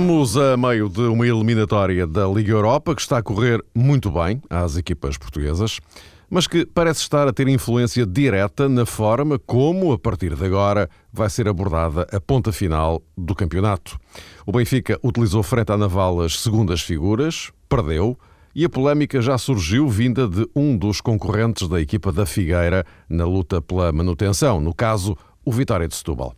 Estamos a meio de uma eliminatória da Liga Europa que está a correr muito bem às equipas portuguesas, mas que parece estar a ter influência direta na forma como, a partir de agora, vai ser abordada a ponta final do campeonato. O Benfica utilizou frente à Naval as segundas figuras, perdeu, e a polémica já surgiu vinda de um dos concorrentes da equipa da Figueira na luta pela manutenção, no caso, o Vitória de Setúbal.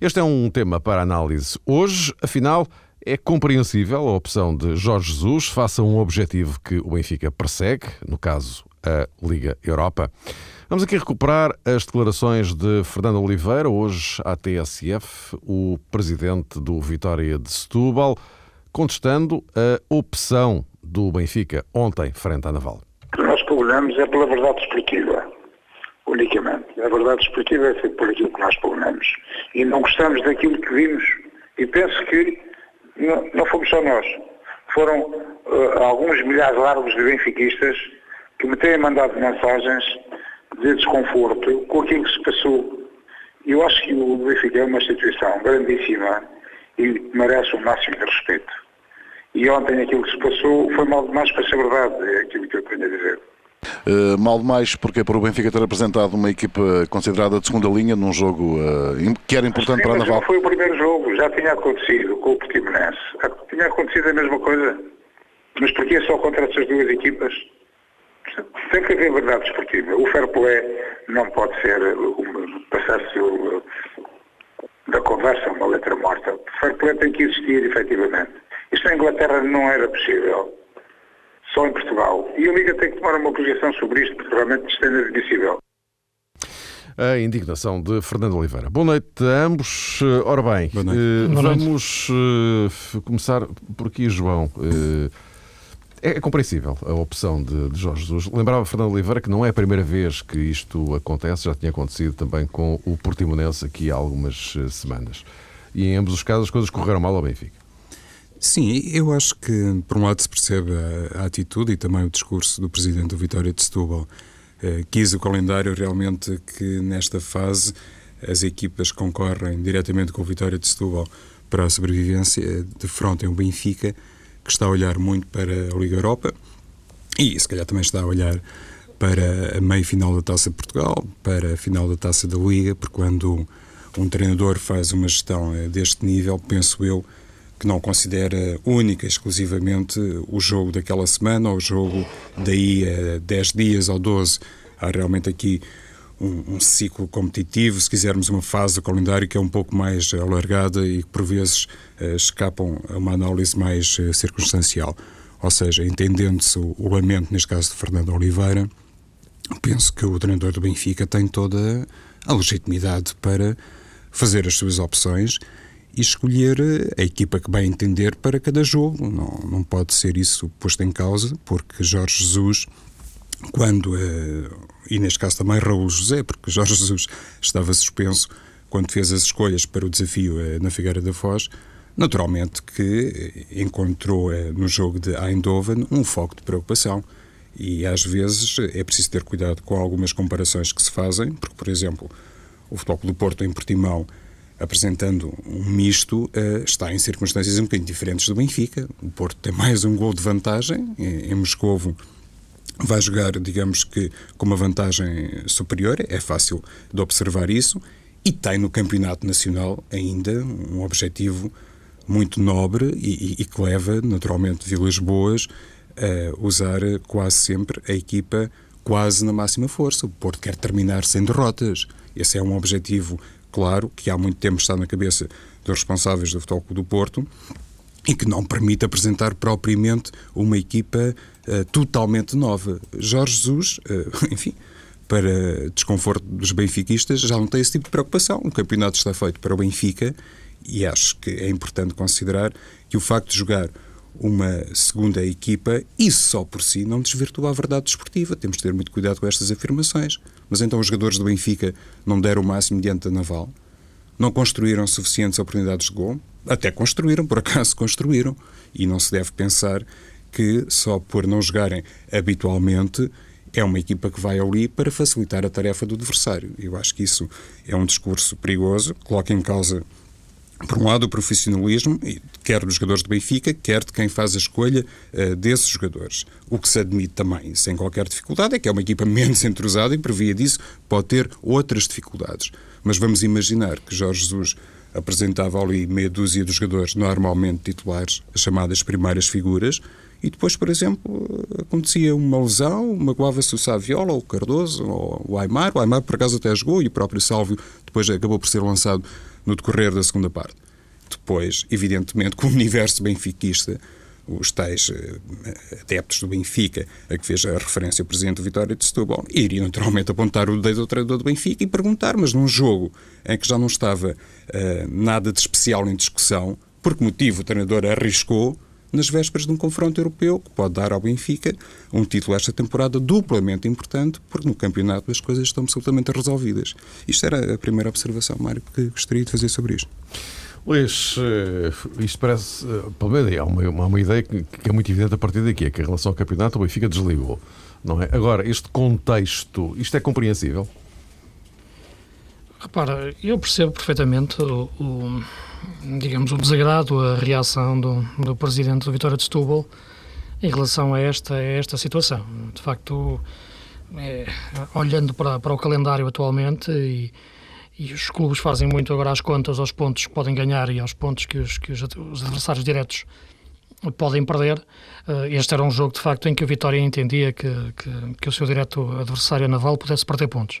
Este é um tema para análise hoje, afinal, é compreensível a opção de Jorge Jesus face a um objetivo que o Benfica persegue, no caso, a Liga Europa. Vamos aqui recuperar as declarações de Fernando Oliveira, hoje à TSF, o presidente do Vitória de Setúbal, contestando a opção do Benfica ontem frente à Naval. O que nós pugnamos é pela verdade esportiva, unicamente. A verdade esportiva é por aquilo que nós pugnamos. E não gostamos daquilo que vimos. E penso que não, não fomos só nós. Foram uh, alguns milhares largos de benfiquistas que me têm mandado mensagens de desconforto com aquilo que se passou. Eu acho que o Benfica é uma instituição grandíssima e merece o máximo de respeito. E ontem aquilo que se passou foi mal demais para ser verdade, é aquilo que eu tenho a dizer. Uh, mal demais porque por o Benfica ter apresentado uma equipa considerada de segunda linha num jogo uh, que era importante Sim, para a Naval. Não foi o primeiro jogo, já tinha acontecido com o Portimonense. Tinha acontecido a mesma coisa. Mas porquê só contra essas duas equipas? Tem que haver verdade esportiva. O fair play não pode ser passar-se da conversa uma letra morta. O fair play tem que existir, efetivamente. Isto na Inglaterra não era possível. Só em Portugal. E a Liga tem que tomar uma posição sobre isto, porque realmente isto é inadmissível. A indignação de Fernando Oliveira. Boa noite a ambos. Ora bem, eh, vamos eh, começar por aqui, João. Eh, é compreensível a opção de, de, Jorge Jesus. Lembrava Fernando Oliveira que não é a primeira vez que isto acontece, já tinha acontecido também com o Portimonense aqui há algumas semanas. E em ambos os casos as coisas correram mal ao Benfica. Sim, eu acho que, por um lado, se percebe a, a atitude e também o discurso do presidente do Vitória de Setúbal. Eh, quis o calendário realmente que, nesta fase, as equipas concorrem diretamente com o Vitória de Setúbal para a sobrevivência, defrontem o Benfica, que está a olhar muito para a Liga Europa e, se calhar, também está a olhar para a meia-final da Taça de Portugal, para a final da Taça da Liga, porque quando um treinador faz uma gestão eh, deste nível, penso eu, que não considera única, exclusivamente o jogo daquela semana ou o jogo daí a 10 dias ou 12. Há realmente aqui um, um, ciclo competitivo, se quisermos uma fase do calendário que é um pouco mais alargada e que por vezes uh, escapam a uma análise mais uh, circunstancial. Ou seja, entendendo-se o, o lamento, neste caso de Fernando Oliveira, penso que o treinador do Benfica tem toda a legitimidade para fazer as suas opções e escolher a equipa que vai entender para cada jogo. Não, não pode ser isso posto em causa, porque Jorge Jesus, quando, eh, e neste caso também Raul José, porque Jorge Jesus estava suspenso quando fez as escolhas para o desafio eh, na Figueira da Foz, naturalmente que eh, encontrou no jogo de Eindhoven um foco de preocupação. E às vezes é preciso ter cuidado com algumas comparações que se fazem, porque, por exemplo, o Futebol do Porto em Portimão apresentando um misto, uh, está em circunstâncias um bocadinho diferentes do Benfica. O Porto tem mais um gol de vantagem. Em, em Moscovo vai jogar, digamos que, com uma vantagem superior. É fácil de observar isso. E tem no Campeonato Nacional ainda um objetivo muito nobre e, e, e que leva, naturalmente, Vilas Boas a usar quase sempre a equipa quase na máxima força. O Porto quer terminar sem derrotas. Esse é um objetivo claro, que há muito tempo está na cabeça dos responsáveis do Futebol do Porto e que não permite apresentar propriamente uma equipa uh, totalmente nova. Jorge Jesus, uh, enfim, para desconforto dos benfiquistas, já não tem esse tipo de preocupação. O campeonato está feito para o Benfica e acho que é importante considerar que o facto de jogar uma segunda equipa, isso só por si não desvirtua a verdade desportiva. Temos de ter muito cuidado com estas afirmações. Mas então os jogadores do Benfica não deram o máximo diante da Naval? Não construíram suficientes oportunidades de gol? Até construíram, por acaso construíram. E não se deve pensar que só por não jogarem habitualmente é uma equipa que vai ali para facilitar a tarefa do adversário. Eu acho que isso é um discurso perigoso, coloca em causa por um lado, o profissionalismo, quer dos jogadores do Benfica, quer de quem faz a escolha uh, desses jogadores. O que se admite também, sem qualquer dificuldade, é que é uma equipa menos entrosada e, por via disso, pode ter outras dificuldades. Mas vamos imaginar que Jorge Jesus apresentava ali meia dúzia de jogadores normalmente titulares, as chamadas primeiras figuras, e depois, por exemplo, acontecia uma lesão, magoava-se o Saviola, ou o Cardoso, ou o Aymar. O Aymar, por acaso, até jogou e o próprio Sálvio depois acabou por ser lançado no decorrer da segunda parte. Depois, evidentemente, com o universo benfiquista, os tais uh, adeptos do Benfica, a que fez a referência o presidente do Vitória de Setúbal, iriam naturalmente apontar o dedo ao treinador do Benfica e perguntar, mas num jogo em que já não estava uh, nada de especial em discussão, por que motivo o treinador arriscou nas vésperas de um confronto europeu que pode dar ao Benfica um título esta temporada duplamente importante, porque no campeonato as coisas estão absolutamente resolvidas. Isto era a primeira observação, Mário, que gostaria de fazer sobre isto. Luís, eh, isto parece, eh, pelo menos há uma, uma, uma ideia que, que, é muito evidente a partir daqui, é que em relação ao campeonato o Benfica desligou, não é? Agora, este contexto, isto é compreensível? Repara, eu percebo perfeitamente o, o digamos, o desagrado, a reação do, do presidente do Vitória de Setúbal em relação a esta, a esta situação. De facto, é, olhando para, para o calendário atualmente e, e, os clubes fazem muito agora as contas aos pontos que podem ganhar e aos pontos que os, que os, os adversários diretos podem perder. Eh, este era um jogo, de facto, em que o Vitória entendia que, que, que o seu direto adversário naval pudesse perder pontos.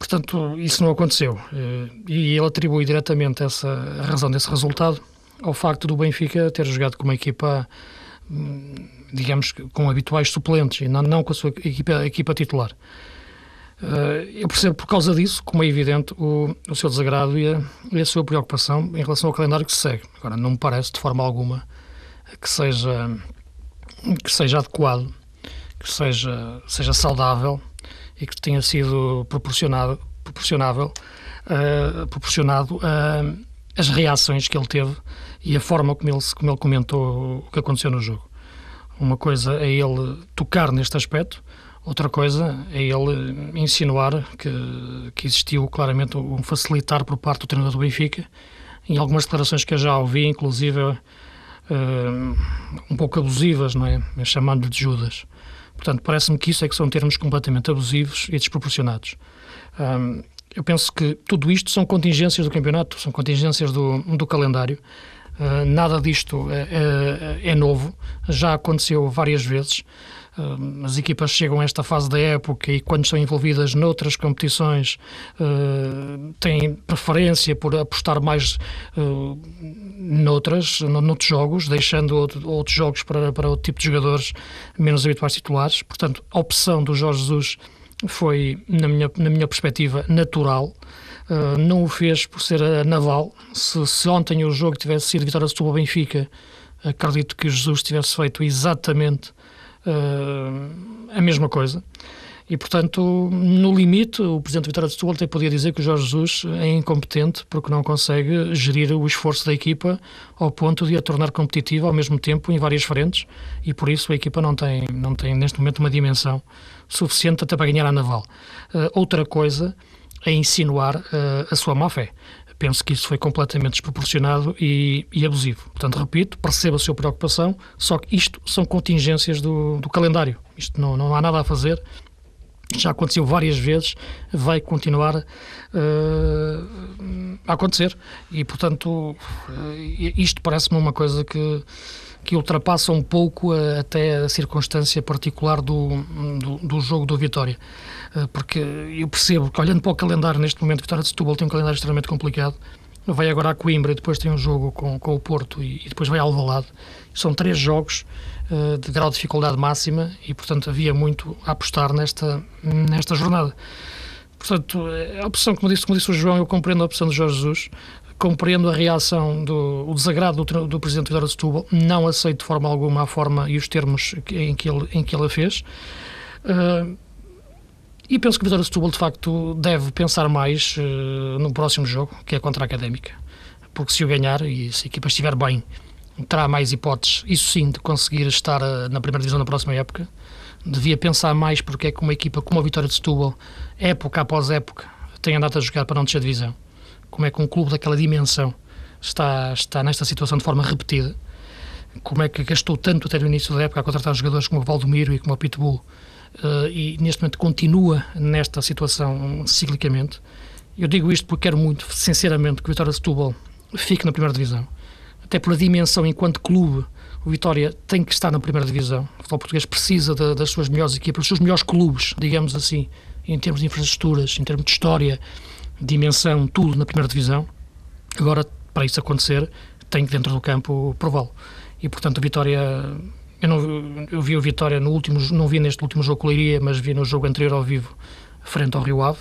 Portanto, isso não aconteceu. Eh, e ele atribui diretamente essa, a razão desse resultado ao facto do Benfica ter jogado com uma equipa, hum, digamos, com habituais suplentes e não, com a sua equipa, equipa titular. Eh, eu percebo por causa disso, como é evidente, o, o seu desagrado e a, e a, sua preocupação em relação ao calendário que se segue. Agora, não me parece de forma alguma que seja, que seja adequado, que seja, seja saudável e que tenha sido proporcionado, proporcionável, uh, proporcionado uh, as reações que ele teve e a forma como ele, como ele comentou o que aconteceu no jogo. Uma coisa é ele tocar neste aspecto, outra coisa é ele insinuar que, que existiu claramente um facilitar por parte do treinador do Benfica. Em algumas declarações que eu já ouvi, inclusive uh, um pouco abusivas, não é? Chamando-lhe de Judas. Portanto, parece-me que isso é que são termos completamente abusivos e desproporcionados. Eu penso que tudo isto são contingências do campeonato, são contingências do, do calendário. Uh, nada disto é, é, é, novo, já aconteceu várias vezes. As equipas chegam a esta fase da época e, quando estão envolvidas noutras competições, têm preferência por apostar mais noutras, noutros jogos, deixando outro, outros jogos para, para outro tipo de jogadores menos habituais titulares. Portanto, a opção do Jorge Jesus foi, na minha, na minha perspectiva, natural. Uh, não o fez por ser a naval. Se, se ontem o jogo tivesse sido Vitória de Setúbal Benfica, acredito que Jesus tivesse feito exatamente a mesma coisa. E, portanto, no limite, o Presidente Vitória de Setúbal até podia dizer que o Jorge Jesus é incompetente porque não consegue gerir o esforço da equipa ao ponto de a tornar competitiva ao mesmo tempo em várias frentes e, por isso, a equipa não tem, não tem neste momento, uma dimensão suficiente até para ganhar a Naval. Uh, outra coisa é insinuar uh, a sua má-fé. Penso que isso foi completamente desproporcionado e, e, abusivo. Portanto, repito, perceba a sua preocupação, só que isto são contingências do, do calendário. Isto não, não há nada a fazer já aconteceu várias vezes, vai continuar uh, a acontecer. E, portanto, uh, isto parece-me uma coisa que, que ultrapassa um pouco a, até a circunstância particular do, do, do jogo do Vitória. Uh, porque eu percebo que, olhando para o calendário, neste momento, Vitória de Setúbal tem um calendário extremamente complicado. Vai agora a Coimbra e depois tem um jogo com, com o Porto e, e depois vai ao Alvalade. São três jogos eh, de grau de dificuldade máxima e, portanto, havia muito a apostar nesta, nesta jornada. Portanto, a opção, como disse, como disse o João, eu compreendo a opção de Jorge Jesus, compreendo a reação, do, o desagrado do, do Presidente Vitória de Setúbal, não aceito de forma alguma a forma e os termos em que ele, em que ele a fez. Uh, e penso que Vitória de Setúbal, de facto, deve pensar mais uh, no próximo jogo, que é contra a Académica. Porque se o ganhar e se a equipa estiver bem terá mais hipóteses, isso sim, de conseguir estar eh, na primeira divisão na próxima época. Devia pensar mais porque é que uma equipa como a Vitória de Setúbal, época após época, tem andado a jogar para não descer divisão. Como é que um clube daquela dimensão está, está nesta situação de forma repetida. Como é que gastou tanto até no início da época a contratar jogadores como o Valdomiro e como o Pitbull uh, e neste momento continua nesta situação ciclicamente. Eu digo isto porque quero muito, sinceramente, que o Vitória Setúbal fique na primeira divisão. Até pela dimensão enquanto clube, o Vitória tem que estar na primeira divisão. O futebol português precisa de, das suas melhores equipas, dos seus melhores clubes, digamos assim, em termos de infraestruturas, em termos de história, dimensão, tudo na primeira divisão. Agora, para isso acontecer, tem que dentro do campo prová-lo. E portanto, o Vitória eu, não, eu vi o Vitória no último, não vi neste último jogo com o Leiria, mas vi no jogo anterior ao vivo, frente ao Rio Ave,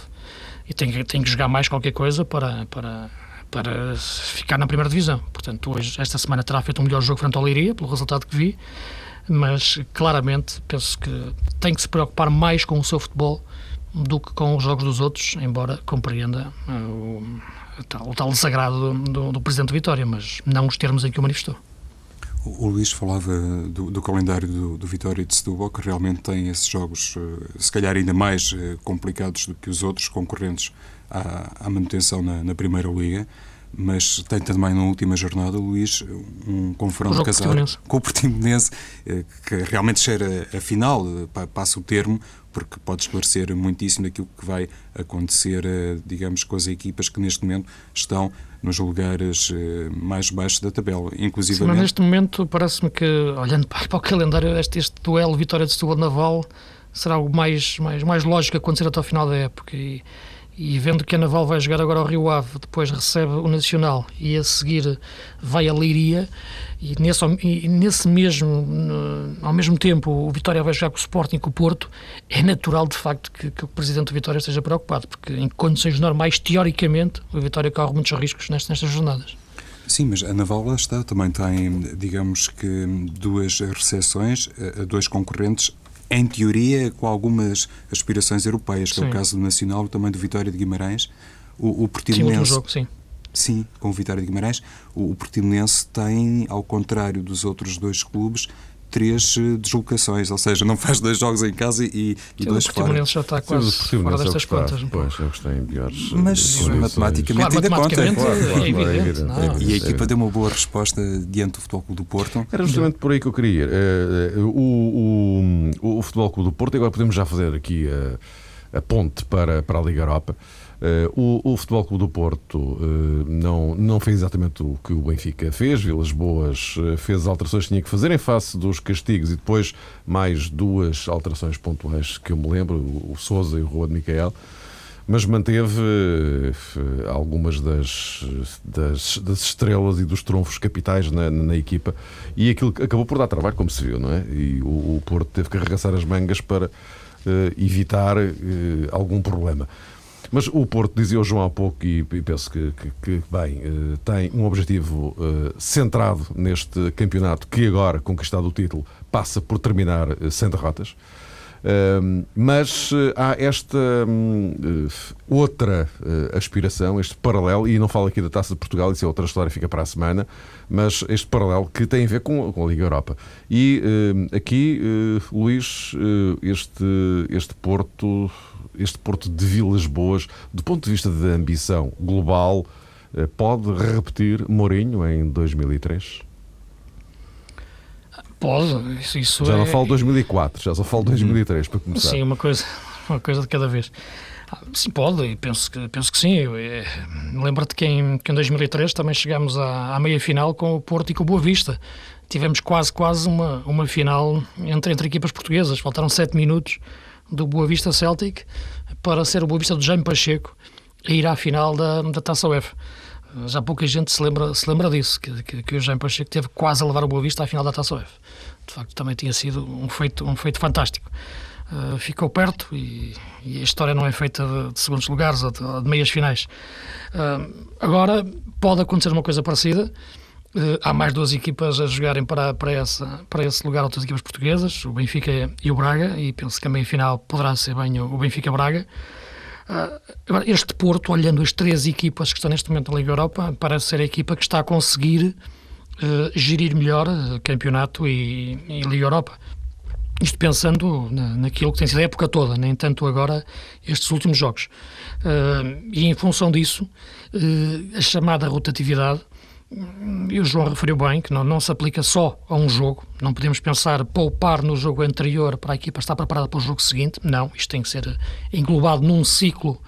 e tem, tem que jogar mais qualquer coisa para, para, para ficar na primeira divisão. Portanto, hoje, esta semana terá feito um melhor jogo frente ao Leiria, pelo resultado que vi, mas claramente penso que tem que se preocupar mais com o seu futebol do que com os jogos dos outros, embora compreenda uh, o, tal, o tal desagrado do, do, Presidente Vitória, mas não os termos em que o manifestou. O, Luís falava do, do calendário do, do, Vitória de Setúbal, que realmente tem esses jogos, eh, se calhar ainda mais eh, complicados do que os outros concorrentes à, à manutenção na, na, Primeira Liga. Mas tem também na última jornada, Luís, um confronto casado com o Portimonense, eh, que realmente cheira a final, passa o termo, porque pode esclarecer muitíssimo daquilo que vai acontecer, digamos, com as equipas que neste momento estão nos lugares eh, mais baixos da tabela, inclusive. mas neste momento parece-me que, olhando para, o calendário, este, este duelo Vitória de Setúbal Naval será o mais, mais, mais lógico acontecer até ao final da época. E, e vendo que a Naval vai jogar agora ao Rio Ave, depois recebe o Nacional e a seguir vai a Leiria, e nesse, e nesse mesmo, ao mesmo tempo, o Vitória vai jogar com o Sporting e com o Porto, é natural, de facto, que, que, o Presidente do Vitória esteja preocupado, porque em condições normais, teoricamente, o Vitória corre muitos riscos nestas, nestas jornadas. Sim, mas a Naval está, também tem, digamos que, duas recepções, a dois concorrentes, em teoria, com algumas aspirações europeias, que sim. é o caso do Nacional e também do Vitória de Guimarães. O, o Portimonense, sim, jogo, sim Sim, com o Vitória de Guimarães. O, o Portimonense tem, ao contrário dos outros dois clubes, três eh, deslocações, ou seja, não faz dois jogos em casa e, e dois fora. O Portimonense já está quase Sim, fora destas contas. Pois, eu gostei em piores eh, Mas matematicamente claro, ainda matematicamente conta. Claro, é evidente. Não. E a equipa deu uma boa resposta diante do Futebol Clube do Porto. Era justamente por aí que eu queria ir. Eh, o, o, o Futebol Clube do Porto, agora podemos já fazer aqui a, a ponte para, para a Liga Europa. Uh, o, o, Futebol Clube do Porto uh, não, não fez exatamente o que o Benfica fez. Vilas Boas uh, fez as alterações que tinha que fazer em face dos castigos e depois mais duas alterações pontuais que eu me lembro, o, o Souza e o Rua de Micael. Mas manteve algumas das, das, das, estrelas e dos trunfos capitais na, na, equipa e aquilo acabou por dar trabalho, como se viu, não é? E o, o Porto teve que arregaçar as mangas para evitar algum problema. Mas o Porto, dizia o João há pouco, e penso que, que, que bem, eh, tem um objetivo uh, centrado neste campeonato que agora, conquistado o título, passa por terminar uh, sem derrotas. Uh, mas há esta um, outra aspiração, este paralelo, e não falo aqui da Taça de Portugal, isso é outra história, fica para a semana, mas este paralelo que tem a ver com, com a Liga Europa. E aqui, Luís, este, este Porto este Porto de Vilas Boas, do ponto de vista da ambição global, eh, pode repetir Mourinho em 2003? Pode, isso, isso Já é... não falo 2004, já só falo 2003 para começar. Sim, uma coisa, uma coisa de cada vez. Ah, sim, pode, e penso que, penso que sim. Eh, lembro-te que em, que em 2003 também chegámos à, à meia-final com o Porto e com o Boa Vista. Tivemos quase, quase uma, uma final entre, entre equipas portuguesas. Faltaram sete minutos do Boa Vista Celtic para ser o Boa Vista do Jaime Pacheco a ir à final da, da Taça UEFA. Já pouca gente se lembra, se lembra disso, que, que, que o Jaime Pacheco teve quase a levar o Boa Vista à final da Taça UEFA. De facto, também tinha sido um feito, um feito fantástico. Uh, ficou perto e, e, a história não é feita de, de segundos lugares ou de, de meias finais. Uh, agora, pode acontecer uma coisa parecida. Uh, há mais duas equipas a jogarem para, para, essa, para esse lugar, outras equipas portuguesas, o Benfica e o Braga, e penso que a meia-final poderá ser bem o, Benfica-Braga. Agora, este Porto, olhando as três equipas que estão neste momento na Liga Europa, parece ser a equipa que está a conseguir uh, gerir melhor campeonato e, e Liga Europa. Isto pensando na, naquilo que tem sido a época toda, nem tanto agora estes últimos jogos. e em função disso, a chamada rotatividade e o João referiu bem que não, não se aplica só a um jogo, não podemos pensar poupar no jogo anterior para a equipa estar preparada para o jogo seguinte, não, isto tem que ser englobado num ciclo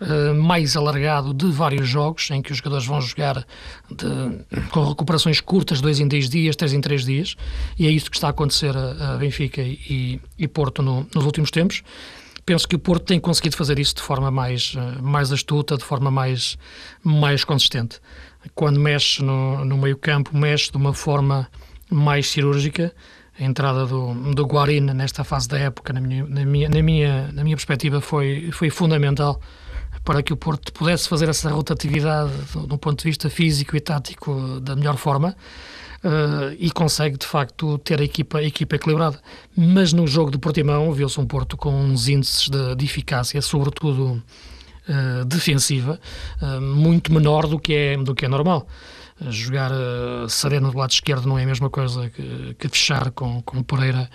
uh, mais alargado de vários jogos, em que os jogadores vão jogar de, com recuperações curtas, dois em dois dias, três em três dias, e é isso que está a acontecer a, a Benfica e, e Porto no, nos últimos tempos. Penso que o Porto tem conseguido fazer isso de forma mais, eh, mais astuta, de forma mais, mais consistente quando mexe no, no meio campo, mexe de uma forma mais cirúrgica. A entrada do, do Guarina nesta fase da época, na minha, na minha, na minha, na minha perspectiva, foi, foi fundamental para que o Porto pudesse fazer essa rotatividade do, do ponto de vista físico e tático da melhor forma. Uh, e consegue de facto ter a equipa, a equipa equilibrada. Mas no jogo do Portimão viu-se um Porto com uns índices de, de eficácia, sobretudo uh, defensiva uh, muito menor do que é, do que é normal. Uh, jogar sereno do lado esquerdo não é a mesma coisa que, que fechar com, com Pereira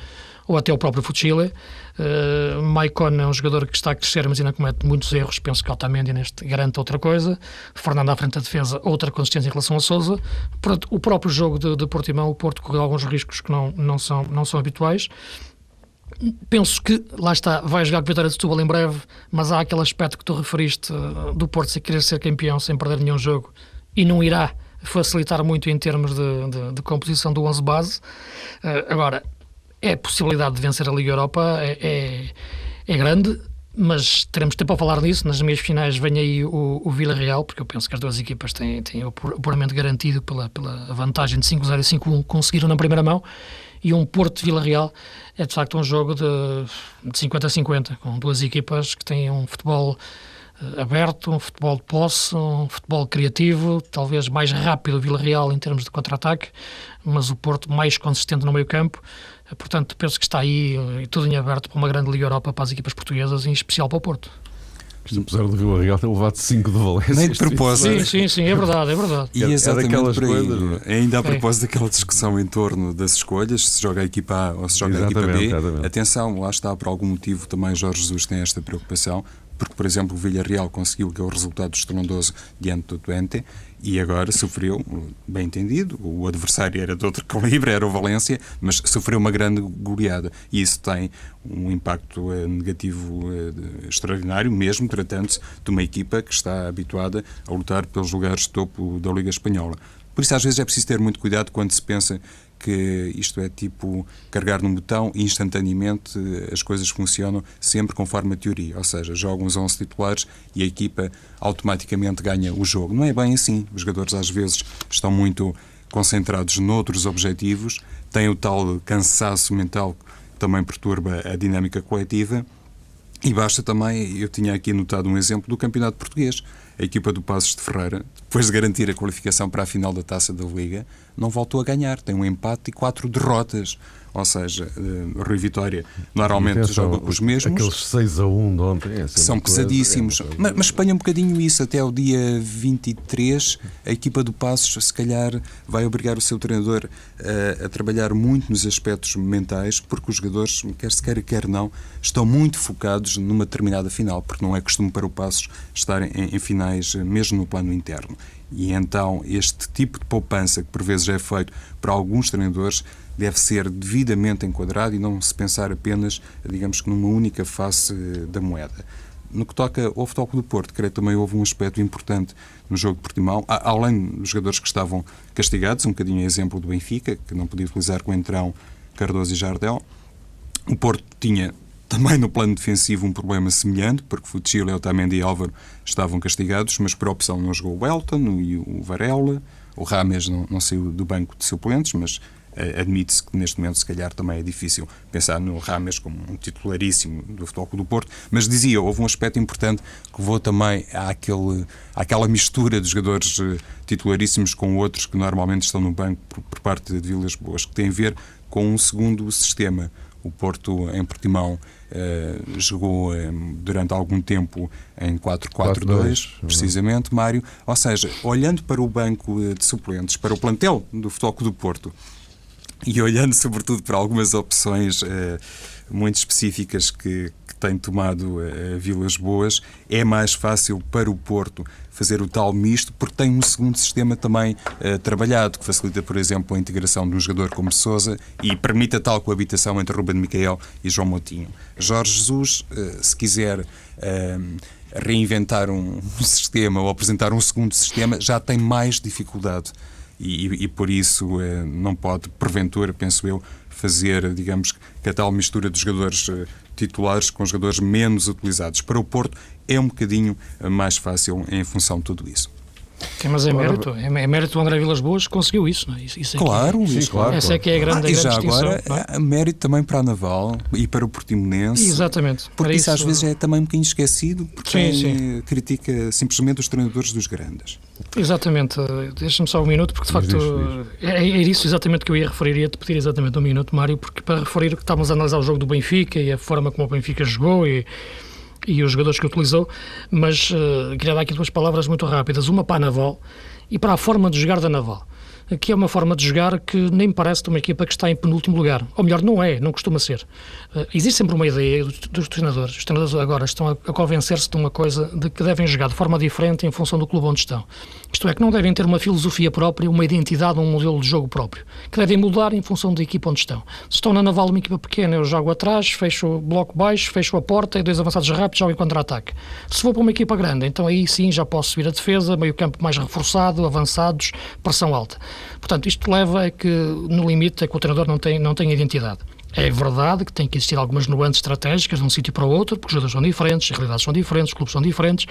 ou até o próprio Fuchile. Uh, Maicon é um jogador que está a crescer, mas ainda comete muitos erros. Penso que Otamendi neste garante outra coisa. Fernando à frente da defesa, outra consistência em relação a Souza. O próprio jogo de, de Portimão, o Porto correu alguns riscos que não, não, são, não são habituais. Penso que, lá está, vai jogar com a Vitória de Setúbal em breve, mas há aquele aspecto que tu referiste uh, do Porto se querer ser campeão sem perder nenhum jogo e não irá facilitar muito em termos de, de, de composição do 11 base. Uh, agora, é a possibilidade de vencer a Liga Europa é, é, é, grande, mas teremos tempo a falar nisso. Nas meias finais vem aí o, o Vila Real, porque eu penso que as duas equipas têm, têm o puramente garantido pela, pela vantagem de 5-0 e 5-1 conseguiram na primeira mão e um Porto Vila Real é de facto um jogo de, de 50 a 50, com duas equipas que têm um futebol uh, aberto, um futebol de posse, um futebol criativo, talvez mais rápido o Vila Real em termos de contra-ataque, mas o Porto mais consistente no meio campo. Portanto, penso que está aí uh, tudo em aberto para uma grande Liga Europa para as equipas portuguesas, em especial para o Porto. Isto apesar do Vila Real ter levado 5 de Valência. Nem de propósito. Sim, sim, sim, é verdade, é verdade. E é, exatamente é por aí, coisas, é? ainda a propósito é. daquela discussão em torno das escolhas, se joga a equipa A ou se joga exatamente, a equipa B, exatamente. atenção, lá está, por algum motivo também Jorge Jesus tem esta preocupação, porque, por exemplo, o Villarreal conseguiu aquele resultado estrondoso diante do Twente e agora sofreu, bem entendido, o adversário era de outro calibre, era o Valência, mas sofreu uma grande goleada e isso tem um impacto eh, negativo eh, extraordinário, mesmo tratando-se de uma equipa que está habituada a lutar pelos lugares de topo da Liga Espanhola. Por isso, às vezes, é preciso ter muito cuidado quando se pensa que isto é tipo carregar num botão e instantaneamente as coisas funcionam sempre conforme a teoria, ou seja, jogam os 11 titulares e a equipa automaticamente ganha o jogo. Não é bem assim. Os jogadores às vezes estão muito concentrados noutros objetivos, têm o tal cansaço mental que também perturba a dinâmica coletiva. E basta também, eu tinha aqui notado um exemplo do Campeonato Português a equipa do Passos de Ferreira, depois de garantir a qualificação para a final da Taça da Liga, não voltou a ganhar. Tem um empate e quatro derrotas. Ou seja, uh, Rui Vitória normalmente atenção, joga com os mesmos. Aqueles 6 a 1 de ontem é são pesadíssimos. É mas, mas Espanha um bocadinho isso. Até o dia 23, a equipa do Passos, se calhar, vai obrigar o seu treinador uh, a trabalhar muito nos aspectos mentais, porque os jogadores, quer se queira, quer não, estão muito focados numa determinada final, porque não é costume para o Passos estar em, em finais, mesmo no plano interno. E então este tipo de poupança, que por vezes é feito para alguns treinadores, deve ser devidamente enquadrado e não se pensar apenas, digamos que, numa única face eh, da moeda. No que toca ao Futebol do Porto, creio que também houve um aspecto importante no jogo de Portimão, além dos jogadores que estavam castigados, um bocadinho exemplo do Benfica, que não podia utilizar com Entrão, Cardoso e Jardel. O Porto tinha também no plano defensivo um problema semelhante, porque Futsile, Otamendi e Álvaro estavam castigados, mas por opção não jogou o Elton e o Varela. O Rames não, não saiu do banco de suplentes, mas admite-se que neste momento se calhar também é difícil pensar no Rames como um titularíssimo do Futebol do Porto. Mas dizia, houve um aspecto importante que levou também àquele, àquela mistura de jogadores uh, titularíssimos com outros que normalmente estão no banco por, por parte de Vilas Boas, que tem a ver com um segundo sistema. O Porto, em Portimão, Uh, jogou uh, durante algum tempo em 4-4-2, precisamente, Mário. Ou seja, olhando para o banco de suplentes, para o plantel do Futebol do Porto, e olhando sobretudo para algumas opções uh, muito específicas que, que tem tomado uh, Vilas Boas, é mais fácil para o Porto fazer o tal misto, porque tem um segundo sistema também uh, trabalhado, que facilita, por exemplo, a integração de um jogador como Sousa e permite a tal coabitação entre Ruben Micael e João Moutinho. Jorge Jesus, uh, se quiser reinventar um, um, sistema ou apresentar um segundo sistema, já tem mais dificuldade. E, e, por isso não pode, porventura, penso eu, fazer, digamos, que a tal mistura de jogadores titulares com jogadores menos utilizados. Para o Porto é um bocadinho mais fácil em função de tudo isso. Sim, mas é mérito, é, é mérito do André Vilas Boas que conseguiu isso, não é? Isso, isso é claro, que, sim, claro. Essa é que é a grande, ah, a grande e já distinção. Agora, é? mérito também para a Naval e para o Portimonense. Exatamente. Porque isso, isso, às vezes é também um bocadinho esquecido, porque sim, sim. critica simplesmente os treinadores dos grandes. Exatamente. Deixa-me só um minuto, porque de facto é, é, isso exatamente que eu ia referir. Ia-te pedir exatamente um minuto, Mário, porque para referir que estávamos a analisar o jogo do Benfica e a forma como o Benfica jogou e e os jogadores que utilizou, mas uh, queria dar aqui duas palavras muito rápidas. Uma para a Naval e para a forma de jogar da Naval que é uma forma de jogar que nem parece de uma equipa que está em penúltimo lugar. Ou melhor, não é, não costuma ser. Uh, existe sempre uma ideia dos, dos treinadores. Os treinadores agora estão a, a convencer-se de uma coisa, de que devem jogar de forma diferente em função do clube onde estão. Isto é, que não devem ter uma filosofia própria, uma identidade, um modelo de jogo próprio. Que devem mudar em função da equipa onde estão. Se estão na Naval, uma equipa pequena, eu jogo atrás, fecho o bloco baixo, fecho a porta e dois avançados rápidos, jogo em contra-ataque. Se for para uma equipa grande, então aí sim já posso subir a defesa, meio campo mais reforçado, avançados, pressão alta. Portanto, isto leva a que, no limite, é que o treinador não tem, não tem identidade. É verdade que tem que existir algumas nuances estratégicas de um sítio para o outro, porque os jogadores são diferentes, as realidades são diferentes, os clubes são diferentes,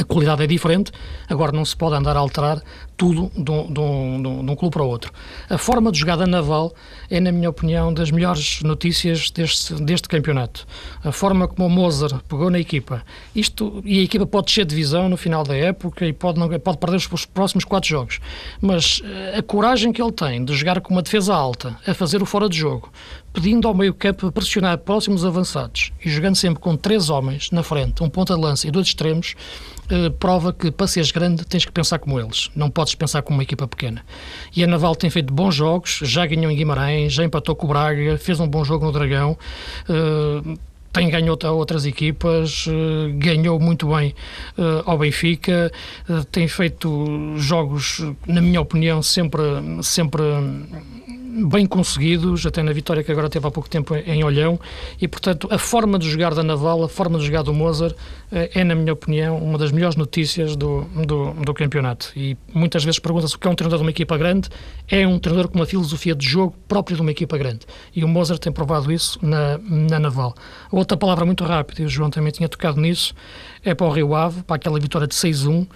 a qualidade é diferente, agora não se pode andar a alterar tudo de um, de, um, de um, clube para o outro. A forma de jogada naval é, na minha opinião, das melhores notícias deste, deste campeonato. A forma como o Mozart pegou na equipa. Isto, e a equipa pode descer de divisão no final da época e pode, não, pode perder os próximos quatro jogos. Mas eh, a coragem que ele tem de jogar com uma defesa alta, a fazer o fora de jogo, pedindo ao meio campo pressionar próximos avançados e jogando sempre com três homens na frente, um ponta de lança e dois extremos, eh, prova que para seres grande tens que pensar como eles. Não podes podes pensar como uma equipa pequena. E a Naval tem feito bons jogos, já ganhou em Guimarães, já empatou com o Braga, fez um bom jogo no Dragão. Uh, tem ganho a outras equipas, eh, ganhou muito bem uh, ao Benfica, tem feito jogos, na minha opinião, sempre, sempre bem conseguidos, até na vitória que agora teve há pouco tempo em Olhão, e portanto a forma de jogar da Naval, a forma de jogar do Mozart, eh, é, na minha opinião, uma das melhores notícias do, do, do campeonato. E muitas vezes pergunta-se o que é um treinador de uma equipa grande, é um treinador com uma filosofia de jogo própria de uma equipa grande. E o Mozart tem provado isso na, na Naval. Outra palavra muito rápida, e o João também tinha tocado nisso, é para o Rio Ave, para aquela vitória de 6-1,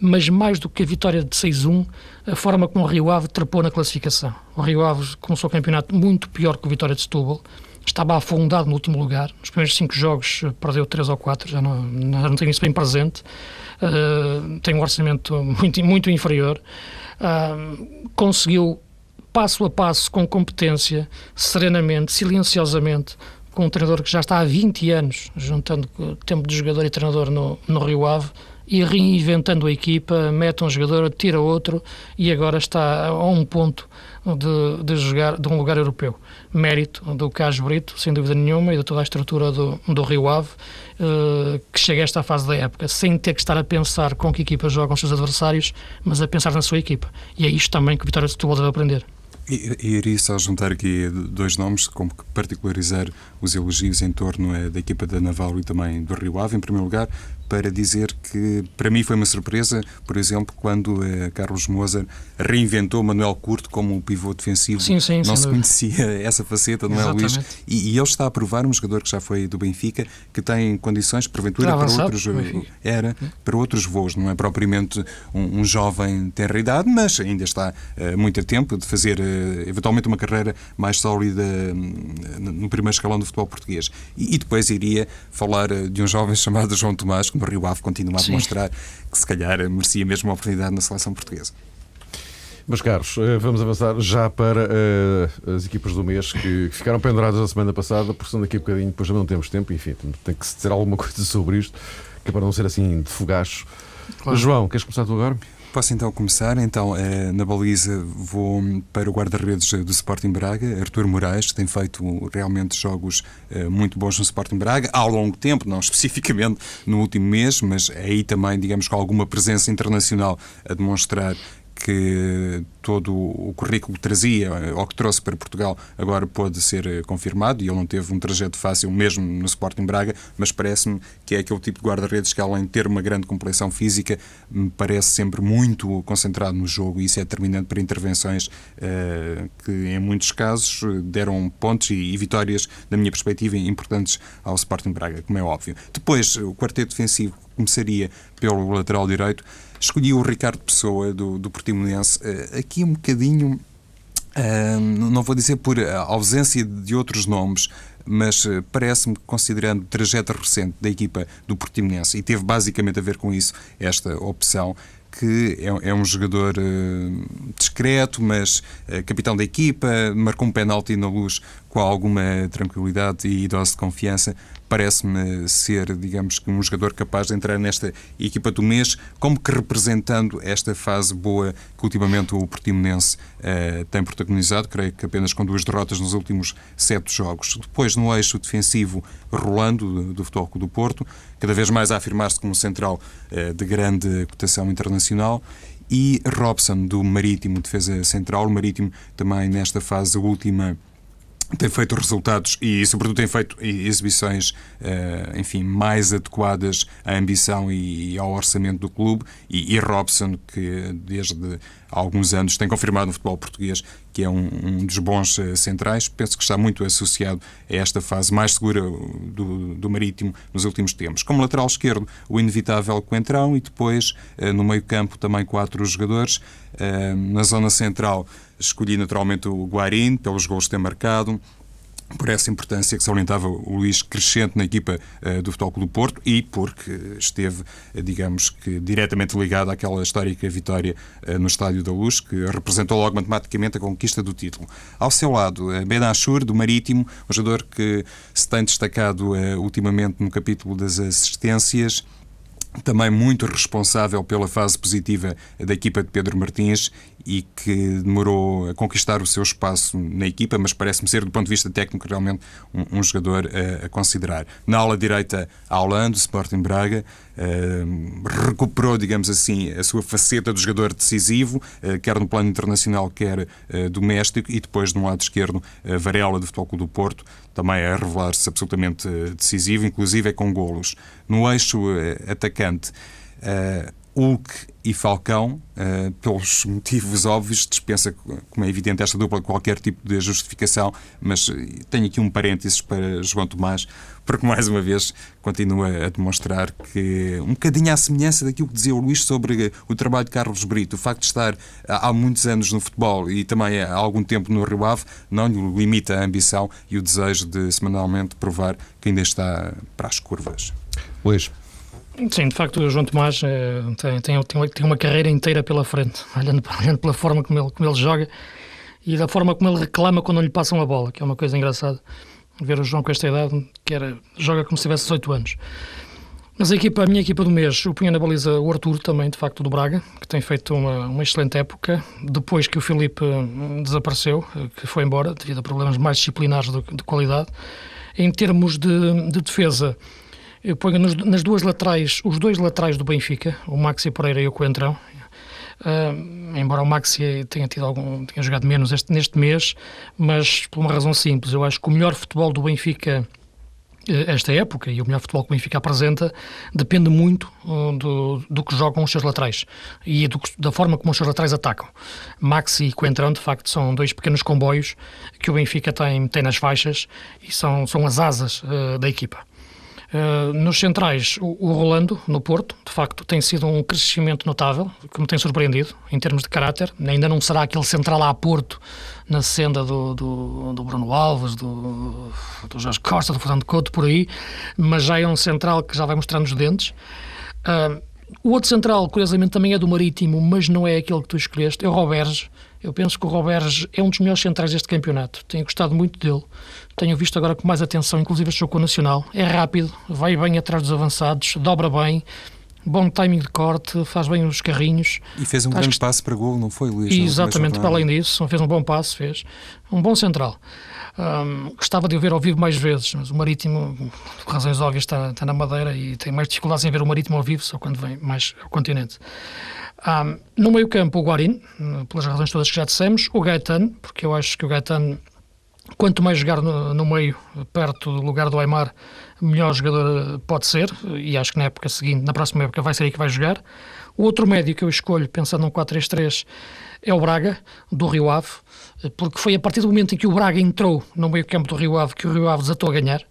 mas mais do que a vitória de 6-1, a forma como o Rio Ave trapou na classificação. O Rio Ave começou o campeonato muito pior que o Vitória de Setúbal, estava afundado no último lugar. Nos primeiros cinco jogos eh, perdeu três ou quatro, já não, não tenho isso bem presente. Uh, tem um orçamento muito, muito inferior. Uh, conseguiu, passo a passo, com competência, serenamente, silenciosamente, com um treinador que já está há 20 anos, juntando tempo de jogador e treinador no, no Rio Ave, e reinventando a equipa, mete um jogador, tira outro e agora está a um ponto de, de jogar de um lugar europeu. Mérito do Cas Brito, sem dúvida nenhuma, e de toda a estrutura do, do Rio Ave, uh, que chega a esta fase da época, sem ter que estar a pensar com que equipa jogam os seus adversários, mas a pensar na sua equipa. E é isto também que o Vitória de Setúbal deve aprender. E, iria só juntar aqui dois nomes, como que particularizar os elogios em torno é, da equipa da Naval e também do Rio Ave. Em primeiro lugar, para dizer que para mim foi uma surpresa, por exemplo, quando eh, Carlos Moser reinventou Manuel Curto como um pivô defensivo. Sim, sim, Não se dúvida. conhecia essa faceta, não é, Luís? E, e, ele está a provar, um jogador que já foi do Benfica, que tem condições, porventura, para outros, eh, era, para outros voos. Não é propriamente um, um jovem tenra idade, mas ainda está uh, muito a tempo de fazer uh, eventualmente uma carreira mais sólida uh, no primeiro escalão do futebol português. E, e depois iria falar de um jovem chamado João Tomás, que no Rio Ave continua a demonstrar que se calhar merecia mesmo uma oportunidade na seleção portuguesa. Meus caros, eh, vamos avançar já para uh, as equipas do mês que ficaram penduradas a semana passada, porque são daqui a bocadinho, depois já não temos tempo, enfim, tem que se dizer alguma coisa sobre isto, que é para não ser assim de fogacho. Claro. João, queres começar tu agora? Posso então começar? Então, eh, na baliza vou para o guarda-redes do Sporting Braga, Artur Moraes, que tem feito realmente jogos eh, muito bons no Sporting Braga, ao longo tempo, não especificamente no último mês, mas aí também, digamos, com alguma presença internacional a demonstrar que todo o currículo que trazia ou que trouxe para Portugal agora pode ser eh, confirmado e ele não teve um trajeto fácil mesmo no Sporting Braga, mas parece-me que é aquele tipo de guarda-redes que além de ter uma grande complexão física me parece sempre muito concentrado no jogo e isso é determinante para intervenções uh, que em muitos casos deram pontos e, e, vitórias da minha perspectiva importantes ao Sporting Braga, como é óbvio. Depois o quarteto defensivo começaria pelo lateral direito escolhi o Ricardo Pessoa, do, do Portimonense, uh, aqui um bocadinho, uh, não vou dizer por ausência de outros nomes, mas uh, parece-me, considerando o trajeto recente da equipa do Portimonense, e teve basicamente a ver com isso, esta opção, que é, é um jogador uh, discreto, mas capitão da equipa, marcou um penalti na luz com alguma tranquilidade e dose de confiança. Parece-me ser, digamos que, um jogador capaz de entrar nesta equipa do mês, como que representando esta fase boa que ultimamente o Portimonense uh, tem protagonizado, creio que apenas com duas derrotas nos últimos sete jogos. Depois, no eixo defensivo, Rolando, do, do Futebol do Porto, cada vez mais a afirmar-se como central uh, de grande cotação internacional e Robson, do Marítimo, defesa central. O Marítimo também nesta fase última tem feito resultados e, sobretudo, tem feito exibições, uh, enfim, mais adequadas à ambição e ao orçamento do clube. E, e Robson, que desde há alguns anos tem confirmado no futebol português que é um, um dos bons uh, centrais, penso que está muito associado a esta fase mais segura do, do Marítimo nos últimos tempos. Como lateral esquerdo, o inevitável Coentrão e depois, uh, no meio-campo, também quatro jogadores. na zona central, Escolhi naturalmente o Guarim, pelos gols que tem marcado, por essa importância que salientava o Luís crescente na equipa uh, do Futebol Clube do Porto e porque esteve, uh, digamos que, diretamente ligado àquela histórica vitória uh, no Estádio da Luz, que representou logo matematicamente a conquista do título. Ao seu lado, uh, Ben Ashur, do Marítimo, um jogador que se tem destacado ultimamente no capítulo das assistências também muito responsável pela fase positiva da equipa de Pedro Martins e que demorou a conquistar o seu espaço na equipa, mas parece-me ser, do ponto de vista técnico, realmente um, um jogador a, a, considerar. Na ala direita, Aulando, Sporting Braga, recuperou, digamos assim, a sua faceta do jogador decisivo, uh, quer no plano internacional, quer uh, doméstico, e depois, no lado esquerdo, Varela, do Futebol Clube do Porto, também a revelar-se absolutamente decisivo, inclusive é com golos. No eixo atacante, Hulk e Falcão, pelos motivos óbvios, dispensa, como é evidente, esta dupla qualquer tipo de justificação, mas eh, tenho aqui um parênteses para João Tomás, porque mais uma vez continua a demonstrar que, um bocadinho à semelhança daquilo que dizia o Luís sobre o trabalho de Carlos Brito, o facto de estar há muitos anos no futebol e também há algum tempo no Rio Ave, não lhe limita a ambição e o desejo de semanalmente provar que ainda está para as curvas. Luís. Sim, de facto, o João Tomás eh, tem, tem, tem, uma carreira inteira pela frente, olhando, olhando pela forma como ele, como ele joga e da forma como ele reclama quando lhe passam a bola, que é uma coisa engraçada. Ver o João com esta idade, que era, joga como se tivesse 18 anos. Mas a, equipa, a minha equipa do mês, eu punha na baliza o Arthur também, de facto, do Braga, que tem feito uma, uma excelente época, depois que o Filipe hum, desapareceu, que foi embora, devido a problemas mais disciplinares de, de qualidade. Em termos de, de defesa, eu ponho nos, nas duas laterais, os dois laterais do Benfica, o Maxi Pereira e o Coentrão. Uh, embora o Maxi tenha tido algum, tenha jogado menos este, neste mês, mas por uma razão simples, eu acho que o melhor futebol do Benfica eh, esta época e o melhor futebol que o Benfica apresenta depende muito uh, do, do que jogam os seus laterais e do, da forma como os seus laterais atacam. Maxi e Coentrão, de facto, são dois pequenos comboios que o Benfica tem, tem nas faixas e são, são as asas uh, da equipa. Uh, nos centrais, o, o, Rolando, no Porto, de facto, tem sido um crescimento notável, que me tem surpreendido em termos de caráter. Ainda não será aquele central a Porto, na senda do, do, do Bruno Alves, do, do Jorge Costa, do Fernando Couto, por aí, mas já é um central que já vai mostrando os dentes. Uh, o outro central, curiosamente, também é do Marítimo, mas não é aquele que tu escolheste, é o Roberge. Eu penso que o Roberge é um dos melhores centrais deste campeonato. Tenho gostado muito dele. Tenho visto agora com mais atenção, inclusive este jogo com o Nacional. É rápido, vai bem atrás dos avançados, dobra bem, bom timing de corte, faz bem os carrinhos. E fez um Acho grande que... passo para gol, não foi, Luís? Exatamente, para além disso, fez um bom passo, fez. Um bom central. Um, gostava de o ver ao vivo mais vezes, mas o Marítimo, por razões óbvias, está, está na Madeira e tem mais dificuldades em ver o Marítimo ao vivo, só quando vem mais ao continente. Um, no meio campo, o Guarin, pelas razões todas que já dissemos, o Gaetano, porque eu acho que o Gaetano, quanto mais jogar no, no meio, perto do lugar do Aymar, melhor jogador pode ser, e acho que na época seguinte, na próxima época, vai ser aí que vai jogar. O outro médio que eu escolho, pensando num 4-3-3, é o Braga, do Rio Ave, porque foi a partir do momento em que o Braga entrou no meio campo do Rio Ave que o Rio Ave desatou a ganhar,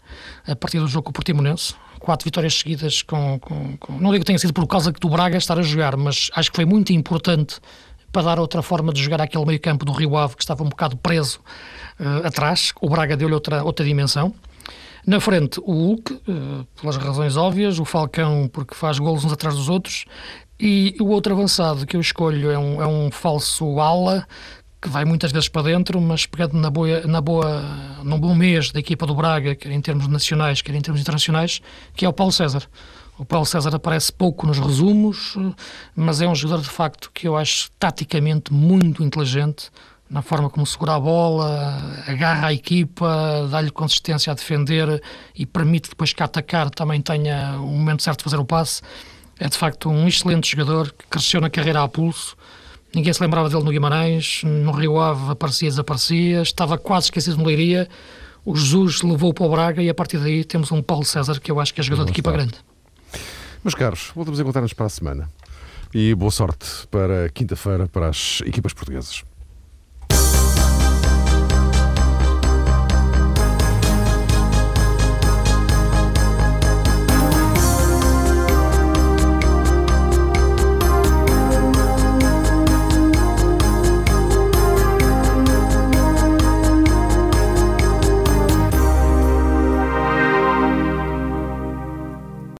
a partir do jogo com o Portimonense, quatro vitórias seguidas com, com, com, Não digo que tenha sido por causa do Braga estar a jogar, mas acho que foi muito importante para dar outra forma de jogar aquele meio campo do Rio Ave que estava um bocado preso uh, atrás. O Braga deu-lhe outra, outra dimensão. Na frente, o Hulk, uh, pelas razões óbvias, o Falcão, porque faz golos uns atrás dos outros, e o outro avançado que eu escolho é um, é um falso ala, que vai muitas vezes para dentro, mas pegando na boa, na boa, num bom mês da equipa do Braga, quer em termos nacionais, quer em termos internacionais, que é o Paulo César. O Paulo César aparece pouco nos resumos, mas é um jogador de facto que eu acho taticamente muito inteligente na forma como segura a bola, agarra a equipa, dá-lhe consistência a defender e permite depois que a atacar também tenha o momento certo de fazer o passe. É de facto um excelente jogador que cresceu na carreira a pulso Ninguém se lembrava dele no Guimarães, no Rio Ave aparecia, desaparecia, estava quase esquecido no Leiria. O Jesus levou para o Braga e a partir daí temos um Paulo César que eu acho que é jogador de equipa grande. Meus caros, voltamos a encontrar-nos para a semana e boa sorte para quinta-feira para as equipas portuguesas.